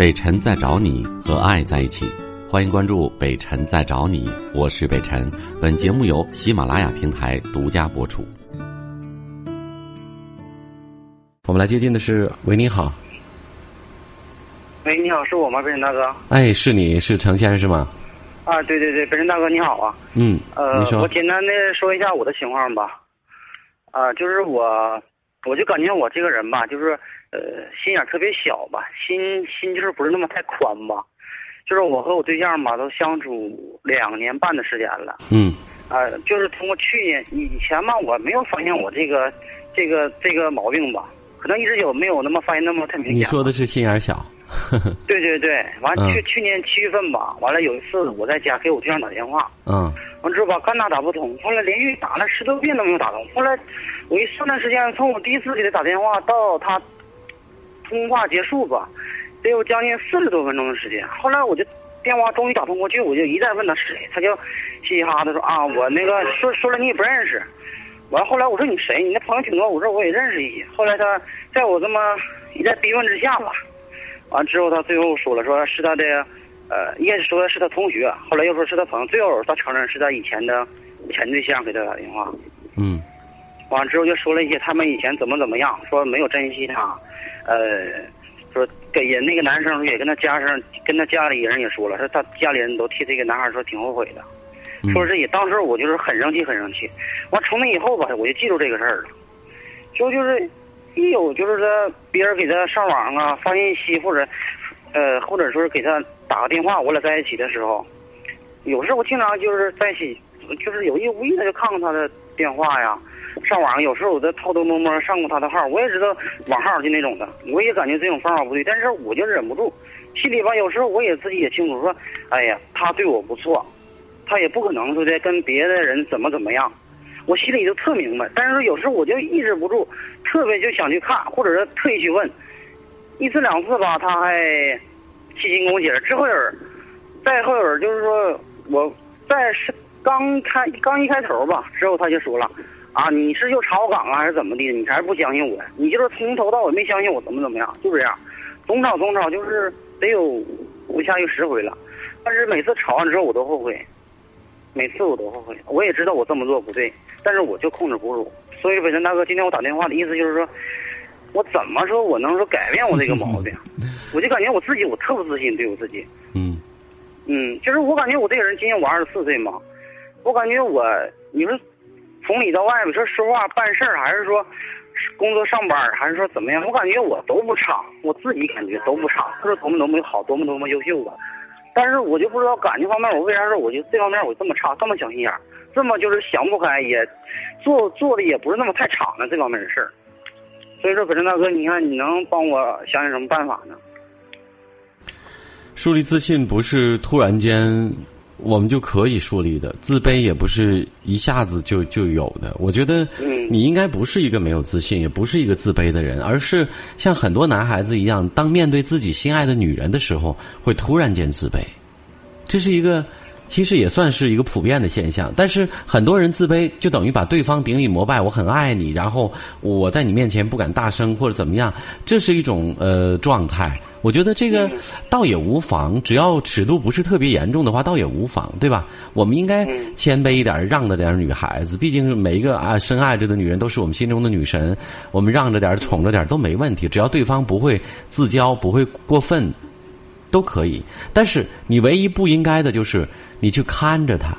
北辰在找你和爱在一起，欢迎关注北辰在找你，我是北辰。本节目由喜马拉雅平台独家播出。我们来接近的是，喂，你好，喂，你好，是我吗，北辰大哥？哎，是你是程先生是吗？啊，对对对，北辰大哥你好啊。嗯，呃我简单的说一下我的情况吧。啊、就是我，我就感觉我这个人吧，就是呃，心眼特别小吧，心心就是不是那么太宽吧。就是我和我对象吧，都相处两年半的时间了。嗯啊、就是通过去年以前吧，我没有发现我这个这个这个毛病吧，可能一直有没有那么发现那么太明显。你说的是心眼小，对对对，完嗯去去年七月份吧，完了有一次我在家给我对象打电话，嗯完之后吧干打打不通，后来连续打了十多遍都没有打通，后来我一算段时间，从我第一次给他打电话到他通话结束吧，得有将近四十多分钟的时间。后来我就电话终于打通过去，我就一再问他是谁，他就嘻嘻哈哈的说啊，我那个说说了你也不认识。完后来我说你谁？你那朋友挺多，我说我也认识一些。后来他在我这么一再逼问之下吧，完之后他最后说了，说是他的，呃，一开始说是他同学，后来又说是他朋友，最后他承认是他以前的前对象给他打电话。嗯。完之后就说了一些他们以前怎么怎么样，说没有珍惜他，呃，说给人那个男生也跟他家上跟他家里人也说了，说他家里人都替这个男孩说挺后悔的，嗯。说是也当时我就是很生气很生气，完从那以后吧，我就记住这个事儿了，就就是一有就是说别人给他上网啊发信息或者呃或者说是给他打个电话，我俩在一起的时候，有时候我经常就是在一起，就是有意无意的就看看他的电话呀。上网有时候我在偷偷摸摸上过他的号，我也知道网号就那种的，我也感觉这种方法不对，但是我就忍不住，心里吧有时候我也自己也清楚说，哎呀，他对我不错，他也不可能说的跟别的人怎么怎么样，我心里就特明白，但是说有时候我就抑制不住，特别就想去看，或者是特意去问，一次两次吧，他还细心跟我解释，之后有人，再后有人就是说我在是刚开刚一开头吧，之后他就说了。啊，你是又查我岗啊，还是怎么的？你还是不相信我？你就是从头到尾没相信我，怎么怎么样？就这样，总吵总吵，就是得有不下去十回了。但是每次吵完之后，我都后悔，每次我都后悔。我也知道我这么做不对，但是我就控制不住。所以，北辰大哥，今天我打电话的意思就是说，我怎么说我能说改变我这个毛病？我就感觉我自己我特不自信，对我自己。嗯嗯，就是我感觉我这个人，今年我二十四岁嘛，我感觉我，你说从里到外，你说说话办事儿，还是说工作上班，还是说怎么样，我感觉我都不差，我自己感觉都不差，不是多么多么好，多么多么优秀吧。但是我就不知道感情方面，我为啥说我就这方面我这么差，这么小心眼儿，这么就是想不开，也做做的也不是那么太敞的这方面的事儿。所以说，可是大哥，你看你能帮我想想什么办法呢？树立自信不是突然间我们就可以树立的，自卑也不是一下子就就有的。我觉得嗯你应该不是一个没有自信，也不是一个自卑的人，而是像很多男孩子一样，当面对自己心爱的女人的时候，会突然间自卑。这是一个，其实也算是一个普遍的现象。但是很多人自卑，就等于把对方顶礼膜拜，我很爱你，然后我在你面前不敢大声或者怎么样，这是一种呃状态。我觉得这个倒也无妨，只要尺度不是特别严重的话，倒也无妨，对吧？我们应该谦卑一点，让着点女孩子，毕竟每一个啊深爱着的女人都是我们心中的女神，我们让着点、宠着点都没问题，只要对方不会自骄，不会过分，都可以。但是你唯一不应该的就是你去看着他，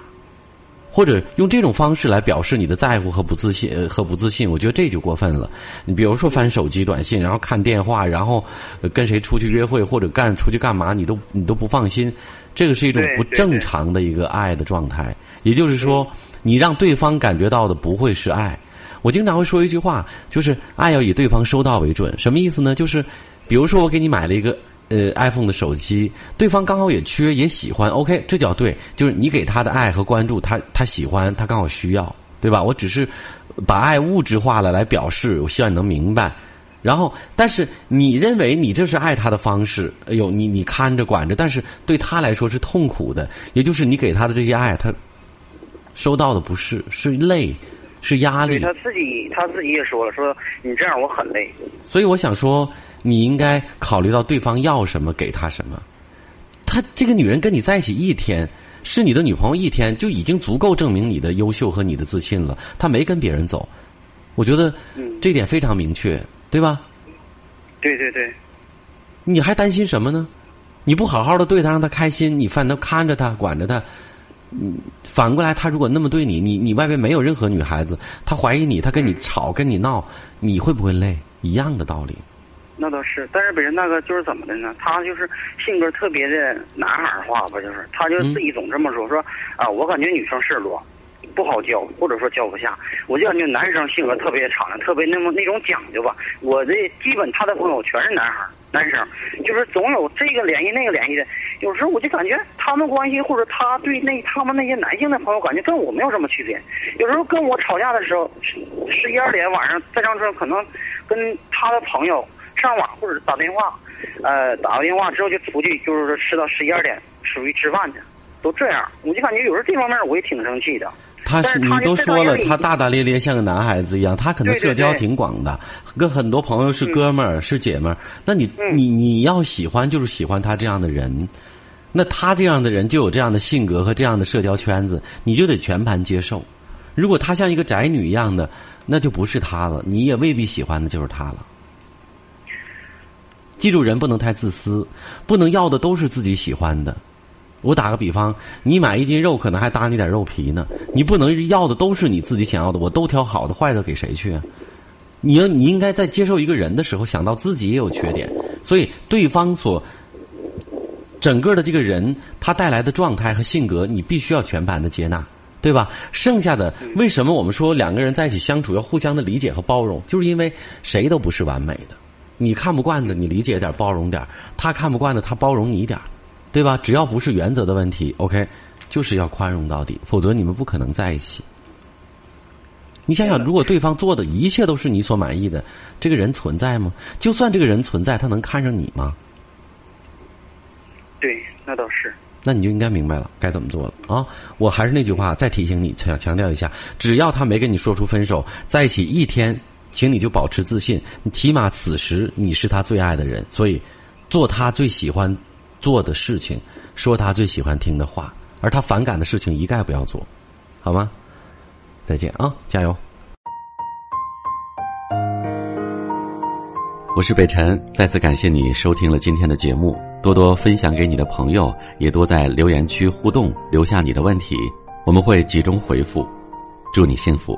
或者用这种方式来表示你的在乎和不自信呃和不自信，我觉得这就过分了。你比如说翻手机短信，然后看电话，然后呃跟谁出去约会或者干出去干嘛，你都你都不放心，这个是一种不正常的一个爱的状态。也就是说，你让对方感觉到的不会是爱。我经常会说一句话，就是爱要以对方收到为准。什么意思呢？就是比如说我给你买了一个呃 iPhone 的手机，对方刚好也缺也喜欢，OK，这叫对，就是你给他的爱和关注，他他喜欢，他刚好需要，对吧？我只是把爱物质化了来表示，我希望你能明白。然后，但是你认为你这是爱他的方式，哎呦，你你看着管着，但是对他来说是痛苦的，也就是你给他的这些爱，他收到的不是是累，是压力。他自己他自己也说了，说你这样我很累。所以我想说，你应该考虑到对方要什么，给他什么。他这个女人跟你在一起一天，是你的女朋友一天，就已经足够证明你的优秀和你的自信了。他没跟别人走，我觉得这点非常明确，对吧？对对对。你还担心什么呢？你不好好的对她，让她开心，你反倒看着她，管着他。嗯，反过来，他如果那么对你，你你外边没有任何女孩子，他怀疑你，他跟你吵，跟你闹，你会不会累？一样的道理。那倒是，但是本人那个就是怎么的呢？他就是性格特别的男孩化吧，就是他就自己总这么说，说啊，我感觉女生事儿多，不好教，或者说教不下。我就感觉男生性格特别敞亮，特别那么那种讲究吧。我这基本他的朋友全是男孩。男生就是总有这个联系那个联系的，有时候我就感觉他们关系或者他对那他们那些男性的朋友感觉跟我没有什么区别。有时候跟我吵架的时候，十一二点晚上再上车，可能跟他的朋友上网或者打电话，呃，打个电话之后就出去，就是说吃到十一二点出去吃饭去，都这样。我就感觉有时候这方面我也挺生气的。他是你都说了，他大大咧咧像个男孩子一样，他可能社交挺广的，跟很多朋友是哥们儿是姐们儿。那你你你要喜欢就是喜欢他这样的人，那他这样的人就有这样的性格和这样的社交圈子，你就得全盘接受。如果他像一个宅女一样的，那就不是他了，你也未必喜欢的就是他了。记住，人不能太自私，不能要的都是自己喜欢的。我打个比方，你买一斤肉，可能还搭你点肉皮呢。你不能要的都是你自己想要的，我都挑好的，坏的给谁去？你要你应该在接受一个人的时候，想到自己也有缺点，所以对方所整个的这个人他带来的状态和性格，你必须要全盘的接纳，对吧？剩下的为什么我们说两个人在一起相处要互相的理解和包容？就是因为谁都不是完美的，你看不惯的，你理解点，包容点；他看不惯的，他包容你一点。对吧？只要不是原则的问题，OK，就是要宽容到底，否则你们不可能在一起。你想想，如果对方做的一切都是你所满意的，这个人存在吗？就算这个人存在，他能看上你吗？对，那倒是。那你就应该明白了该怎么做了啊！我还是那句话，再提醒你，强强调一下：只要他没跟你说出分手，在一起一天，请你就保持自信，起码此时你是他最爱的人，所以做他最喜欢。做的事情，说他最喜欢听的话，而他反感的事情一概不要做，好吗？再见啊，加油！我是北辰，再次感谢你收听了今天的节目，多多分享给你的朋友，也多在留言区互动，留下你的问题，我们会集中回复。祝你幸福。